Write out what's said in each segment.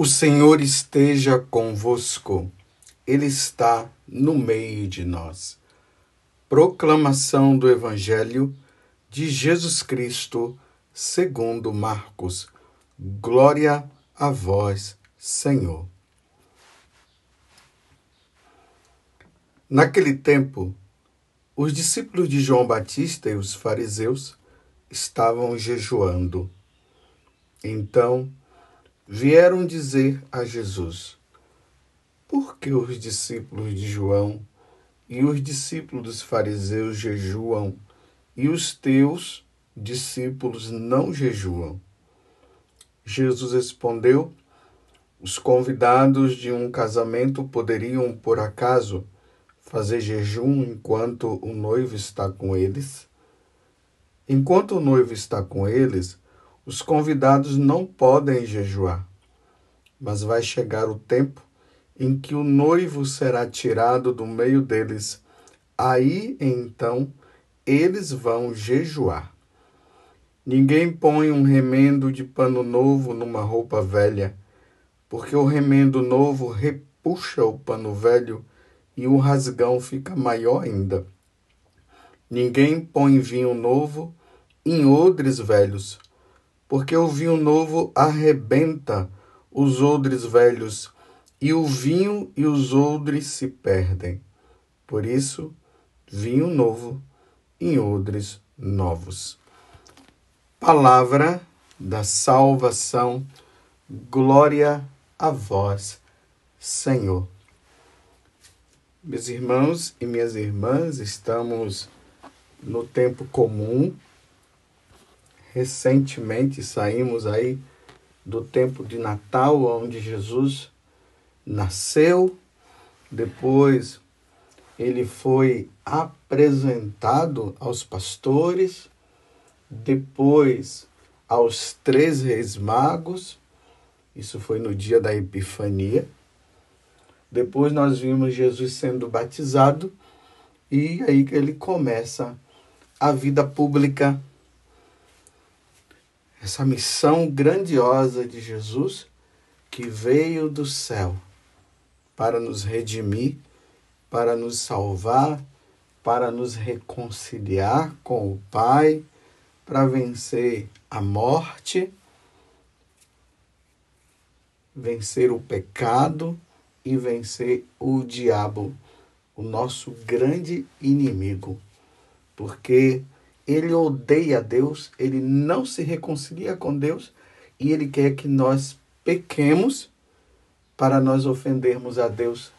O Senhor esteja convosco, Ele está no meio de nós. Proclamação do Evangelho de Jesus Cristo, segundo Marcos. Glória a vós, Senhor. Naquele tempo, os discípulos de João Batista e os fariseus estavam jejuando. Então, vieram dizer a Jesus: Por que os discípulos de João e os discípulos dos fariseus jejuam e os teus discípulos não jejuam? Jesus respondeu: Os convidados de um casamento poderiam, por acaso, fazer jejum enquanto o noivo está com eles? Enquanto o noivo está com eles, os convidados não podem jejuar, mas vai chegar o tempo em que o noivo será tirado do meio deles. Aí então eles vão jejuar. Ninguém põe um remendo de pano novo numa roupa velha, porque o remendo novo repuxa o pano velho e o rasgão fica maior ainda. Ninguém põe vinho novo em odres velhos porque o vinho novo arrebenta os odres velhos, e o vinho e os odres se perdem. Por isso, vinho novo em odres novos. Palavra da salvação, glória a vós, Senhor. Meus irmãos e minhas irmãs, estamos no tempo comum recentemente saímos aí do tempo de Natal, onde Jesus nasceu, depois ele foi apresentado aos pastores, depois aos três reis magos, isso foi no dia da Epifania. Depois nós vimos Jesus sendo batizado. E aí ele começa a vida pública essa missão grandiosa de Jesus que veio do céu para nos redimir, para nos salvar, para nos reconciliar com o Pai, para vencer a morte, vencer o pecado e vencer o diabo, o nosso grande inimigo. Porque ele odeia Deus, ele não se reconcilia com Deus e ele quer que nós pequemos para nós ofendermos a Deus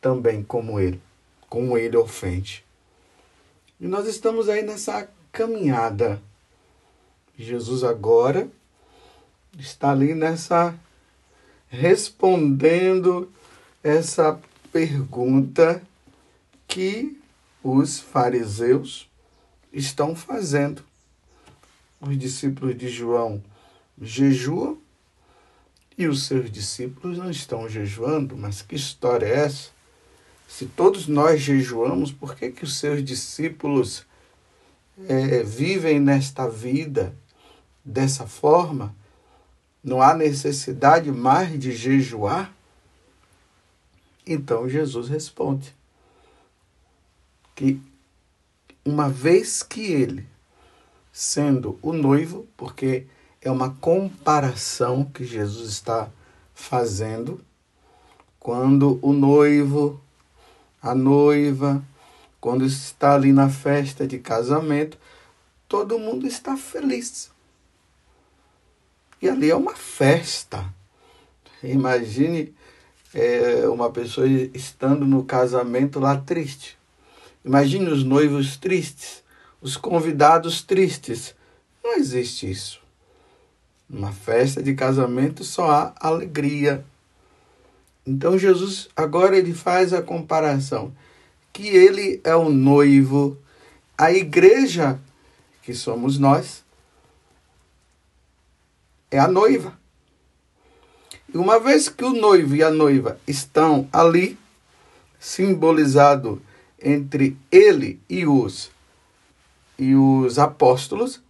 também como ele, como ele ofende. E nós estamos aí nessa caminhada. Jesus agora está ali nessa respondendo essa pergunta que os fariseus estão fazendo. Os discípulos de João jejuam e os seus discípulos não estão jejuando. Mas que história é essa? Se todos nós jejuamos, por que, que os seus discípulos é, vivem nesta vida dessa forma? Não há necessidade mais de jejuar? Então Jesus responde que uma vez que ele, sendo o noivo, porque é uma comparação que Jesus está fazendo, quando o noivo, a noiva, quando está ali na festa de casamento, todo mundo está feliz. E ali é uma festa. Imagine é, uma pessoa estando no casamento lá triste. Imagine os noivos tristes, os convidados tristes. Não existe isso. Numa festa de casamento só há alegria. Então Jesus agora ele faz a comparação que ele é o noivo, a igreja que somos nós é a noiva. E uma vez que o noivo e a noiva estão ali, simbolizado entre ele e os e os apóstolos,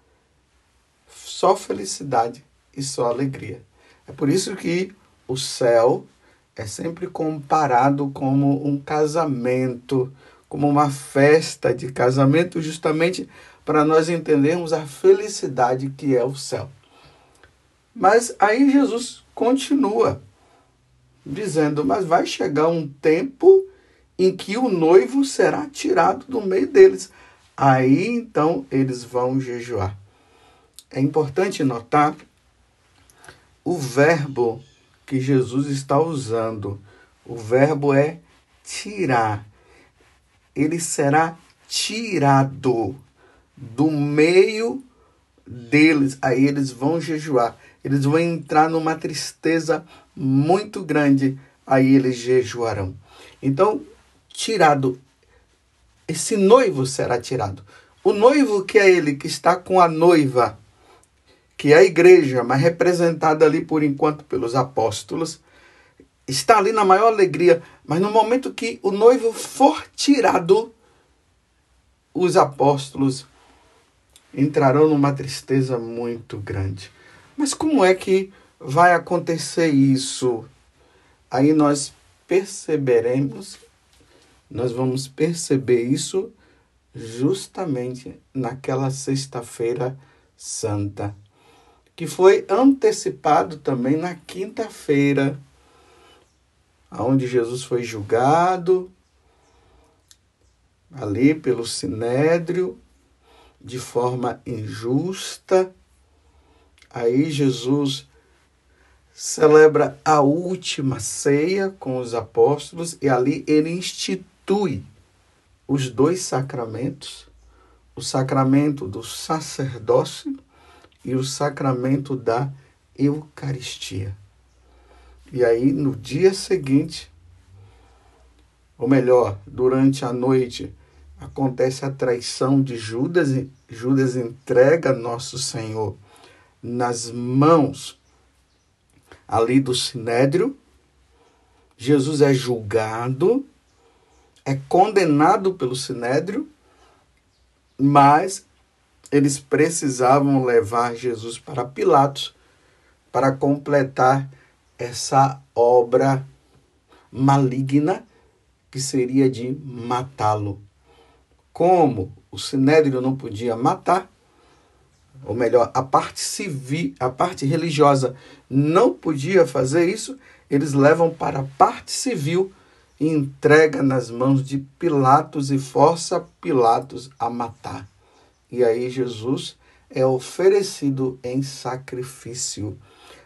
só felicidade e só alegria. É por isso que o céu é sempre comparado como um casamento, como uma festa de casamento, justamente para nós entendermos a felicidade que é o céu. Mas aí Jesus continua dizendo: Mas vai chegar um tempo em que o noivo será tirado do meio deles. Aí então eles vão jejuar. É importante notar o verbo que Jesus está usando. O verbo é tirar. Ele será tirado do meio deles. Aí eles vão jejuar. Eles vão entrar numa tristeza muito grande. Aí eles jejuarão. Então, tirado. Esse noivo será tirado. O noivo que é ele que está com a noiva que é a igreja, mas representada ali por enquanto pelos apóstolos, está ali na maior alegria, mas no momento que o noivo for tirado, os apóstolos entrarão numa tristeza muito grande. Mas como é que vai acontecer isso? Aí nós perceberemos, nós vamos perceber isso justamente naquela sexta-feira santa que foi antecipado também na quinta-feira, onde Jesus foi julgado ali pelo sinédrio de forma injusta. Aí Jesus celebra a última ceia com os apóstolos e ali ele institui os dois sacramentos, o sacramento do sacerdócio e o sacramento da Eucaristia. E aí, no dia seguinte, ou melhor, durante a noite, acontece a traição de Judas. e Judas entrega nosso Senhor nas mãos ali do sinédrio. Jesus é julgado, é condenado pelo sinédrio, mas eles precisavam levar Jesus para Pilatos para completar essa obra maligna que seria de matá-lo. Como o sinédrio não podia matar, ou melhor, a parte civil, a parte religiosa não podia fazer isso, eles levam para a parte civil entrega nas mãos de Pilatos e força Pilatos a matar. E aí Jesus é oferecido em sacrifício.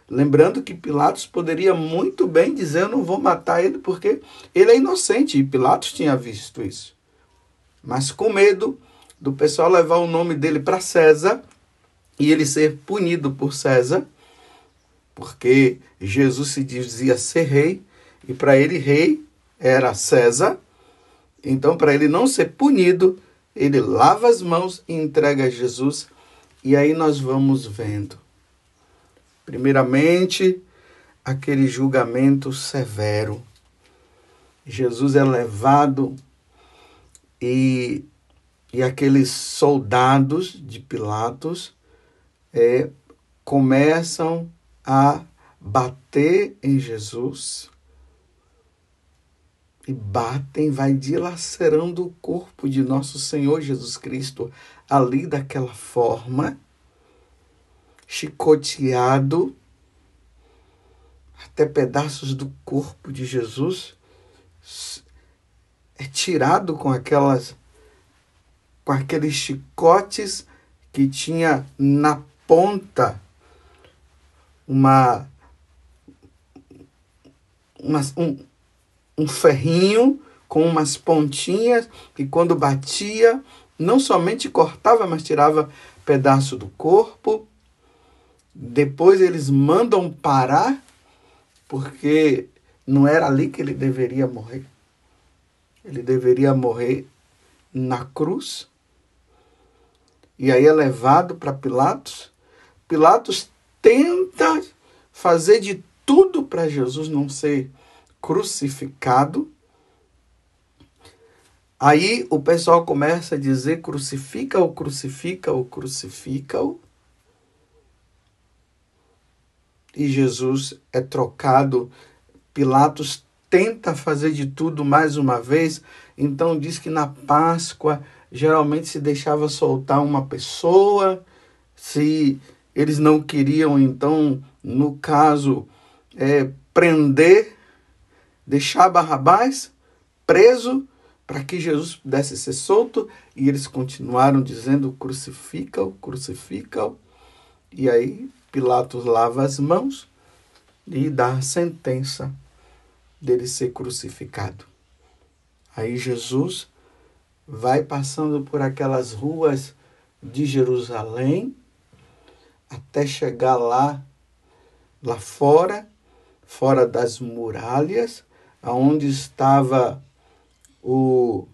Lembrando que Pilatos poderia muito bem dizer: Eu não vou matar ele porque ele é inocente. E Pilatos tinha visto isso. Mas com medo do pessoal levar o nome dele para César e ele ser punido por César, porque Jesus se dizia ser rei e para ele rei era César. Então, para ele não ser punido, ele lava as mãos e entrega a Jesus. E aí nós vamos vendo. Primeiramente, aquele julgamento severo. Jesus é levado e, e aqueles soldados de Pilatos é, começam a bater em Jesus e batem, vai dilacerando o corpo de nosso Senhor Jesus Cristo ali daquela forma, chicoteado, até pedaços do corpo de Jesus é tirado com aquelas com aqueles chicotes que tinha na ponta uma, uma um, um ferrinho com umas pontinhas que quando batia, não somente cortava, mas tirava pedaço do corpo. Depois eles mandam parar, porque não era ali que ele deveria morrer. Ele deveria morrer na cruz. E aí é levado para Pilatos. Pilatos tenta fazer de tudo para Jesus não ser crucificado. Aí o pessoal começa a dizer crucifica-o, crucifica-o, crucifica-o. e Jesus é trocado. Pilatos tenta fazer de tudo mais uma vez, então diz que na Páscoa geralmente se deixava soltar uma pessoa, se eles não queriam, então, no caso, é, prender, deixar Barrabás preso para que Jesus pudesse ser solto, e eles continuaram dizendo: crucifica-o, crucifica-o. E aí Pilatos lava as mãos e dá a sentença dele ser crucificado. Aí Jesus vai passando por aquelas ruas de Jerusalém até chegar lá, lá fora, fora das muralhas, aonde estava o,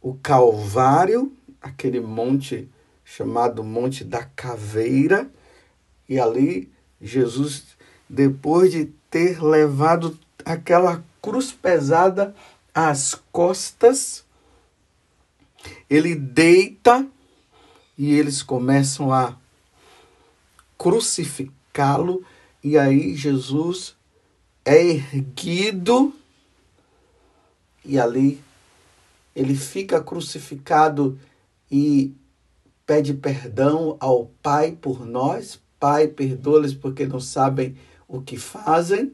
o Calvário, aquele monte chamado Monte da Caveira, e ali Jesus, depois de ter levado aquela cruz pesada às costas, ele deita e eles começam a crucificá-lo, e aí Jesus é erguido e ali ele fica crucificado e pede perdão ao Pai por nós. Pai, perdoa-lhes porque não sabem o que fazem.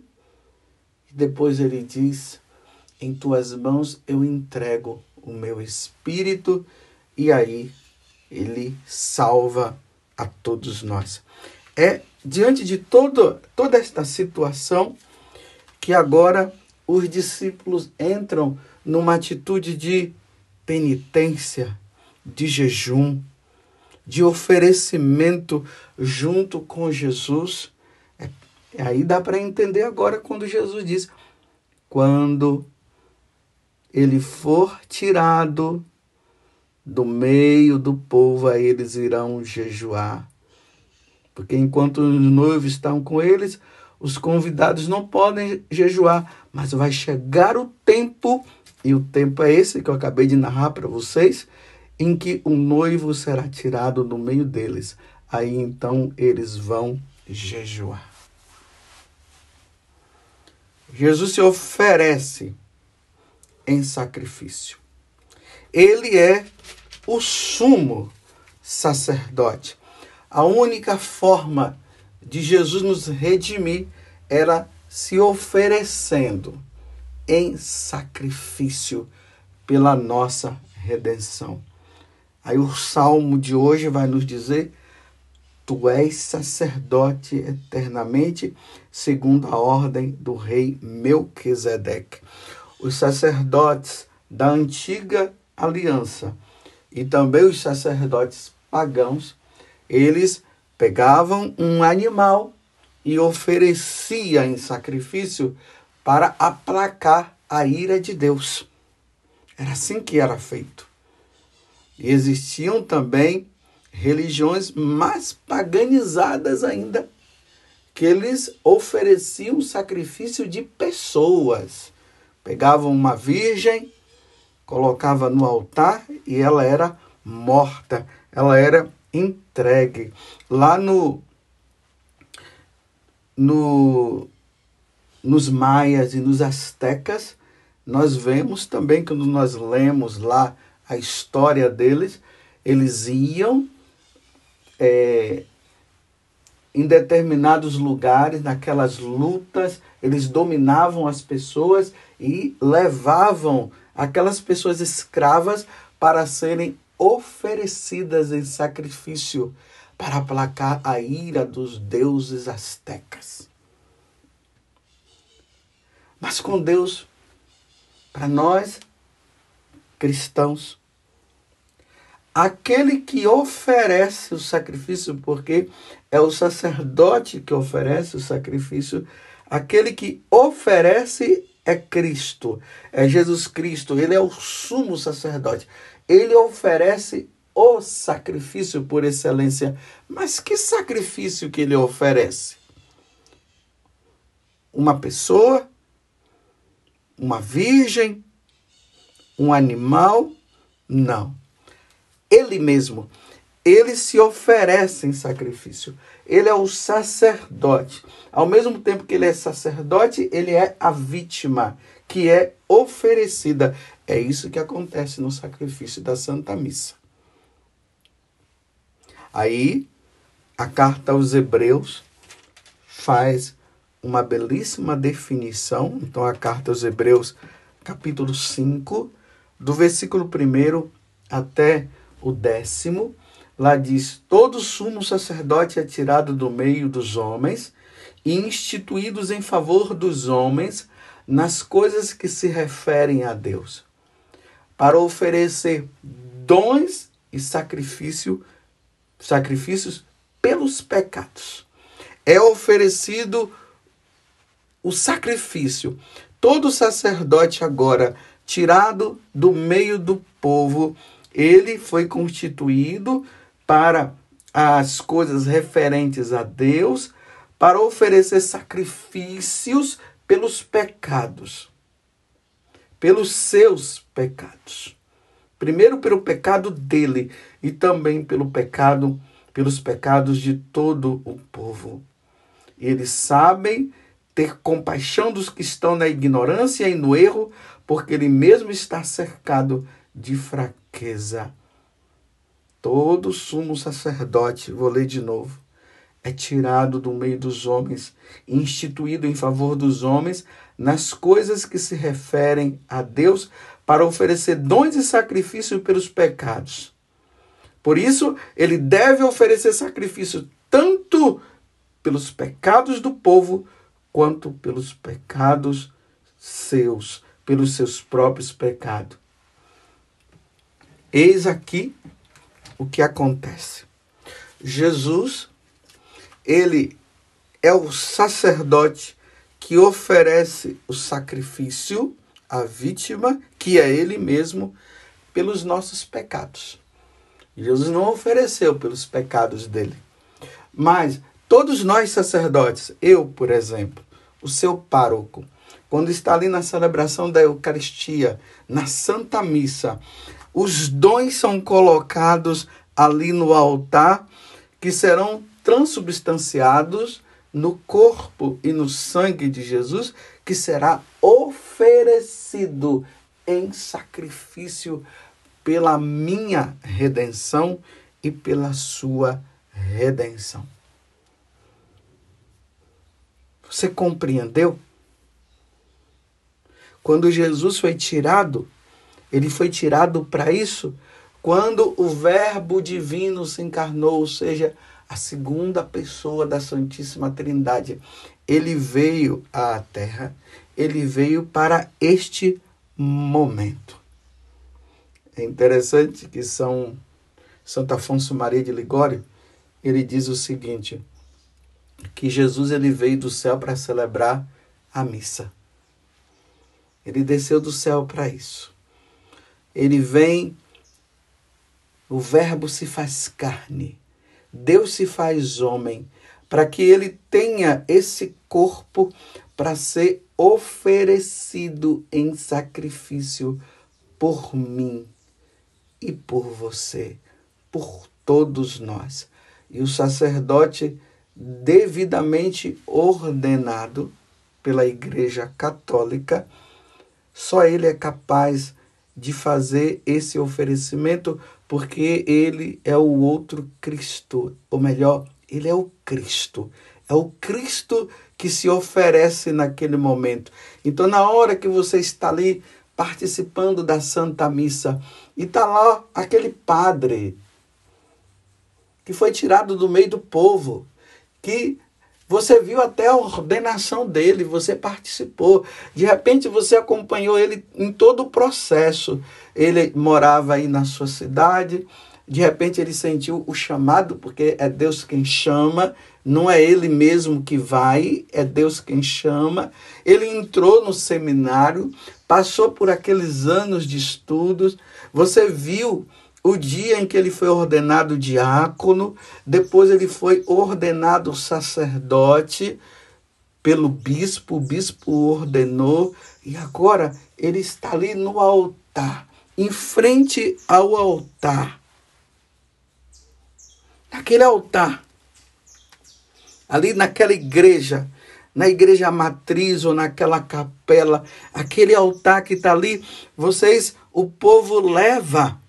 E depois ele diz: Em tuas mãos eu entrego o meu espírito. E aí ele salva a todos nós. É diante de todo, toda esta situação que agora os discípulos entram numa atitude de penitência, de jejum, de oferecimento junto com Jesus. É, aí dá para entender agora quando Jesus diz: quando ele for tirado do meio do povo, aí eles irão jejuar. Porque enquanto os noivos estão com eles, os convidados não podem jejuar, mas vai chegar o tempo, e o tempo é esse que eu acabei de narrar para vocês, em que o noivo será tirado do meio deles. Aí então eles vão jejuar. Jesus se oferece em sacrifício. Ele é o sumo sacerdote. A única forma de Jesus nos redimir era se oferecendo em sacrifício pela nossa redenção. Aí o salmo de hoje vai nos dizer: Tu és sacerdote eternamente, segundo a ordem do rei Melquisedeque. Os sacerdotes da antiga aliança e também os sacerdotes pagãos, eles pegavam um animal e oferecia em sacrifício para aplacar a ira de Deus. Era assim que era feito. E existiam também religiões mais paganizadas ainda, que eles ofereciam sacrifício de pessoas. Pegavam uma virgem, colocava no altar e ela era morta, ela era entregue. Lá no, no nos maias e nos astecas, nós vemos também quando nós lemos lá a história deles, eles iam é, em determinados lugares, naquelas lutas, eles dominavam as pessoas e levavam aquelas pessoas escravas para serem oferecidas em sacrifício para aplacar a ira dos deuses astecas. Mas com Deus, para nós cristãos, aquele que oferece o sacrifício, porque é o sacerdote que oferece o sacrifício, aquele que oferece é Cristo, é Jesus Cristo, ele é o sumo sacerdote ele oferece o sacrifício por excelência. Mas que sacrifício que ele oferece? Uma pessoa, uma virgem, um animal? Não. Ele mesmo. ele se oferece em sacrifício. Ele é o sacerdote. Ao mesmo tempo que ele é sacerdote, ele é a vítima que é oferecida. É isso que acontece no sacrifício da Santa Missa. Aí, a carta aos Hebreus faz uma belíssima definição. Então, a carta aos Hebreus, capítulo 5, do versículo 1 até o décimo, lá diz: Todo sumo sacerdote é tirado do meio dos homens e instituídos em favor dos homens nas coisas que se referem a Deus, para oferecer dons e sacrifício, sacrifícios pelos pecados. É oferecido o sacrifício. Todo sacerdote agora tirado do meio do povo, ele foi constituído para as coisas referentes a Deus, para oferecer sacrifícios pelos pecados, pelos seus pecados. Primeiro pelo pecado dele e também pelo pecado, pelos pecados de todo o povo. Eles sabem ter compaixão dos que estão na ignorância e no erro, porque ele mesmo está cercado de fraqueza. Todo sumo sacerdote, vou ler de novo, é tirado do meio dos homens, instituído em favor dos homens nas coisas que se referem a Deus, para oferecer dons e sacrifício pelos pecados. Por isso, ele deve oferecer sacrifício tanto pelos pecados do povo, quanto pelos pecados seus, pelos seus próprios pecados. Eis aqui o que acontece. Jesus, ele é o sacerdote que oferece o sacrifício à vítima, que é ele mesmo, pelos nossos pecados. Jesus não ofereceu pelos pecados dele. Mas todos nós sacerdotes, eu, por exemplo, o seu pároco, quando está ali na celebração da Eucaristia, na Santa Missa, os dons são colocados ali no altar que serão transubstanciados no corpo e no sangue de Jesus, que será oferecido em sacrifício pela minha redenção e pela sua redenção. Você compreendeu? Quando Jesus foi tirado ele foi tirado para isso quando o Verbo divino se encarnou, ou seja, a segunda pessoa da Santíssima Trindade. Ele veio à Terra, ele veio para este momento. É interessante que São Santo Afonso Maria de Ligório, ele diz o seguinte, que Jesus ele veio do céu para celebrar a missa. Ele desceu do céu para isso ele vem, o Verbo se faz carne, Deus se faz homem, para que ele tenha esse corpo para ser oferecido em sacrifício por mim e por você, por todos nós. E o sacerdote devidamente ordenado pela Igreja Católica, só ele é capaz de fazer esse oferecimento, porque ele é o outro Cristo, ou melhor, ele é o Cristo. É o Cristo que se oferece naquele momento. Então, na hora que você está ali participando da Santa Missa e está lá aquele padre que foi tirado do meio do povo, que você viu até a ordenação dele, você participou. De repente você acompanhou ele em todo o processo. Ele morava aí na sua cidade, de repente ele sentiu o chamado, porque é Deus quem chama, não é ele mesmo que vai, é Deus quem chama. Ele entrou no seminário, passou por aqueles anos de estudos, você viu o dia em que ele foi ordenado diácono, depois ele foi ordenado sacerdote pelo bispo, o bispo ordenou, e agora ele está ali no altar, em frente ao altar. naquele altar, ali naquela igreja, na igreja matriz ou naquela capela, aquele altar que está ali, vocês, o povo leva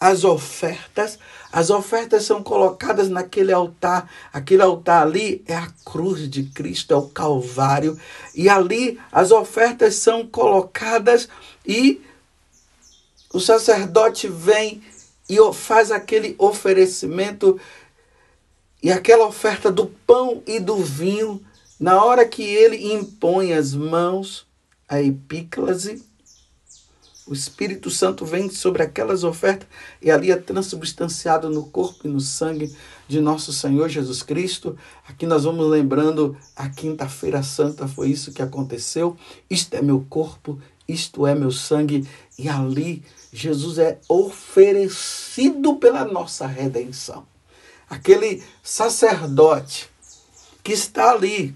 as ofertas, as ofertas são colocadas naquele altar, aquele altar ali é a cruz de Cristo, é o Calvário, e ali as ofertas são colocadas e o sacerdote vem e faz aquele oferecimento. E aquela oferta do pão e do vinho na hora que ele impõe as mãos, a epíclase, o Espírito Santo vem sobre aquelas ofertas e ali é transubstanciado no corpo e no sangue de nosso Senhor Jesus Cristo. Aqui nós vamos lembrando a quinta-feira santa, foi isso que aconteceu. Isto é meu corpo, isto é meu sangue. E ali Jesus é oferecido pela nossa redenção. Aquele sacerdote que está ali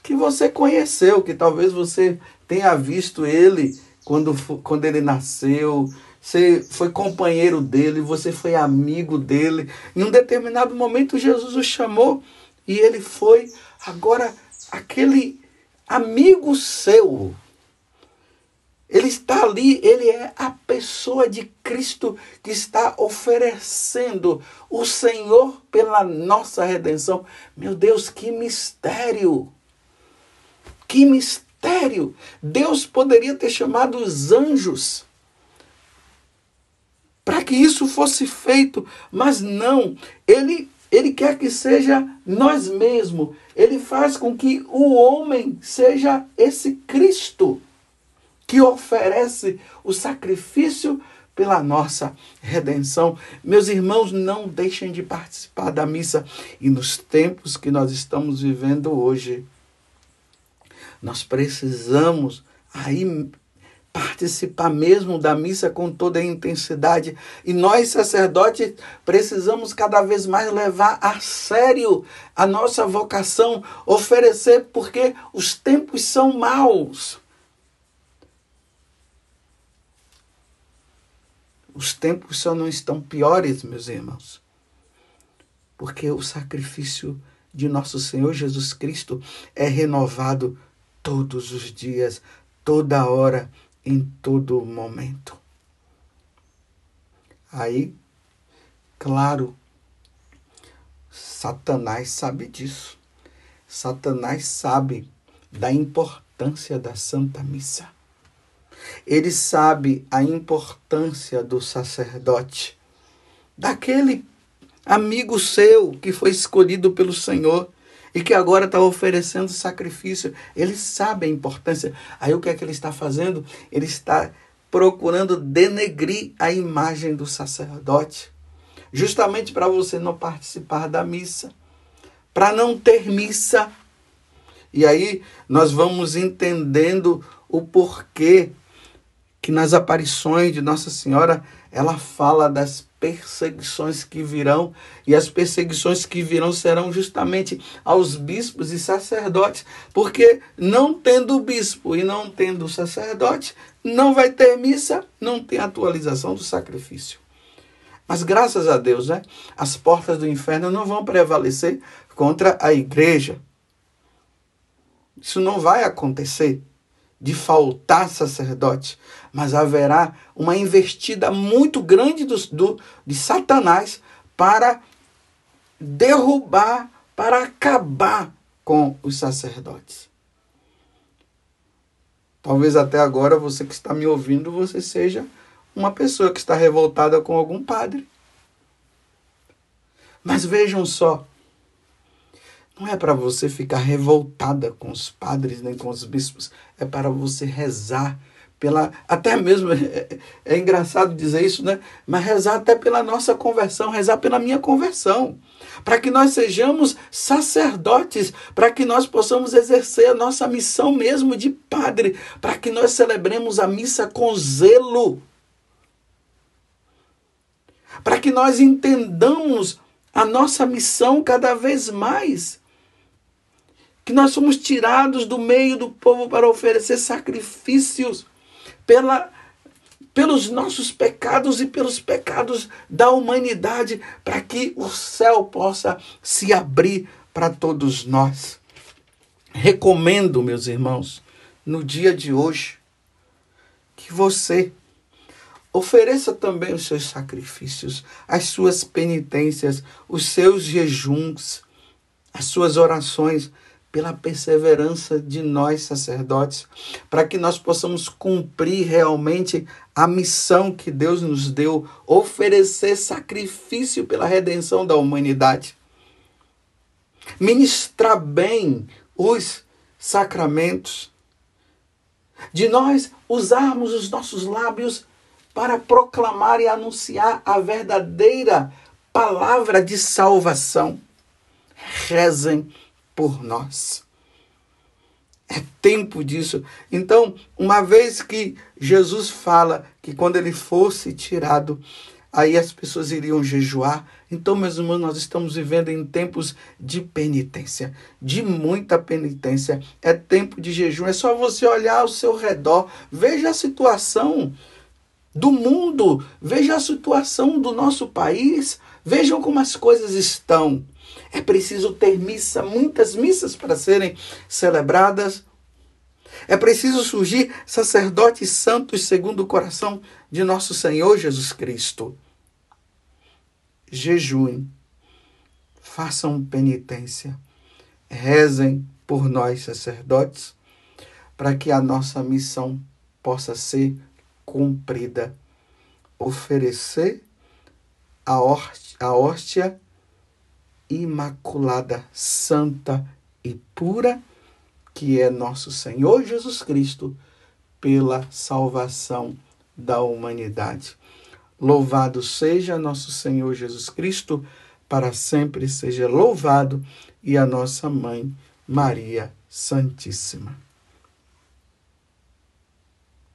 que você conheceu, que talvez você tenha visto ele quando, quando ele nasceu, você foi companheiro dele, você foi amigo dele. Em um determinado momento, Jesus o chamou e ele foi. Agora, aquele amigo seu, ele está ali, ele é a pessoa de Cristo que está oferecendo o Senhor pela nossa redenção. Meu Deus, que mistério! Que mistério! Deus poderia ter chamado os anjos para que isso fosse feito, mas não. Ele ele quer que seja nós mesmos. Ele faz com que o homem seja esse Cristo que oferece o sacrifício pela nossa redenção. Meus irmãos, não deixem de participar da missa. E nos tempos que nós estamos vivendo hoje, nós precisamos aí participar mesmo da missa com toda a intensidade. E nós, sacerdotes, precisamos cada vez mais levar a sério a nossa vocação, oferecer, porque os tempos são maus. Os tempos só não estão piores, meus irmãos, porque o sacrifício de nosso Senhor Jesus Cristo é renovado todos os dias, toda hora, em todo momento. Aí, claro, Satanás sabe disso. Satanás sabe da importância da Santa Missa. Ele sabe a importância do sacerdote, daquele amigo seu que foi escolhido pelo Senhor e que agora está oferecendo sacrifício. Ele sabe a importância. Aí o que é que ele está fazendo? Ele está procurando denegrir a imagem do sacerdote, justamente para você não participar da missa, para não ter missa. E aí nós vamos entendendo o porquê que nas aparições de Nossa Senhora ela fala das perseguições que virão, e as perseguições que virão serão justamente aos bispos e sacerdotes, porque não tendo bispo e não tendo sacerdote, não vai ter missa, não tem atualização do sacrifício. Mas graças a Deus, né, as portas do inferno não vão prevalecer contra a igreja. Isso não vai acontecer de faltar sacerdote, mas haverá uma investida muito grande do, do, de Satanás para derrubar, para acabar com os sacerdotes. Talvez até agora você que está me ouvindo, você seja uma pessoa que está revoltada com algum padre. Mas vejam só, não é para você ficar revoltada com os padres nem com os bispos, é para você rezar pela até mesmo é, é, engraçado dizer isso, né? Mas rezar até pela nossa conversão, rezar pela minha conversão, para que nós sejamos sacerdotes, para que nós possamos exercer a nossa missão mesmo de padre, para que nós celebremos a missa com zelo. Para que nós entendamos a nossa missão cada vez mais que nós somos tirados do meio do povo para oferecer sacrifícios pela, pelos nossos pecados e pelos pecados da humanidade, para que o céu possa se abrir para todos nós. Recomendo, meus irmãos, no dia de hoje, que você ofereça também os seus sacrifícios, as suas penitências, os seus jejuns, as suas orações pela perseverança de nós sacerdotes, para que nós possamos cumprir realmente a missão que Deus nos deu, oferecer sacrifício pela redenção da humanidade. Ministrar bem os sacramentos, de nós usarmos os nossos lábios para proclamar e anunciar a verdadeira palavra de salvação. Rezem por nós. É tempo disso. Então, uma vez que Jesus fala que quando ele fosse tirado, aí as pessoas iriam jejuar. Então, meus irmãos, nós estamos vivendo em tempos de penitência, de muita penitência. É tempo de jejum. É só você olhar ao seu redor, veja a situação do mundo, veja a situação do nosso país, vejam como as coisas estão. É preciso ter missa, muitas missas para serem celebradas. É preciso surgir sacerdotes santos segundo o coração de nosso Senhor Jesus Cristo. Jejuem, façam penitência, rezem por nós, sacerdotes, para que a nossa missão possa ser cumprida. Oferecer a hóstia imaculada, santa e pura, que é nosso Senhor Jesus Cristo, pela salvação da humanidade. Louvado seja nosso Senhor Jesus Cristo, para sempre seja louvado, e a nossa mãe, Maria Santíssima.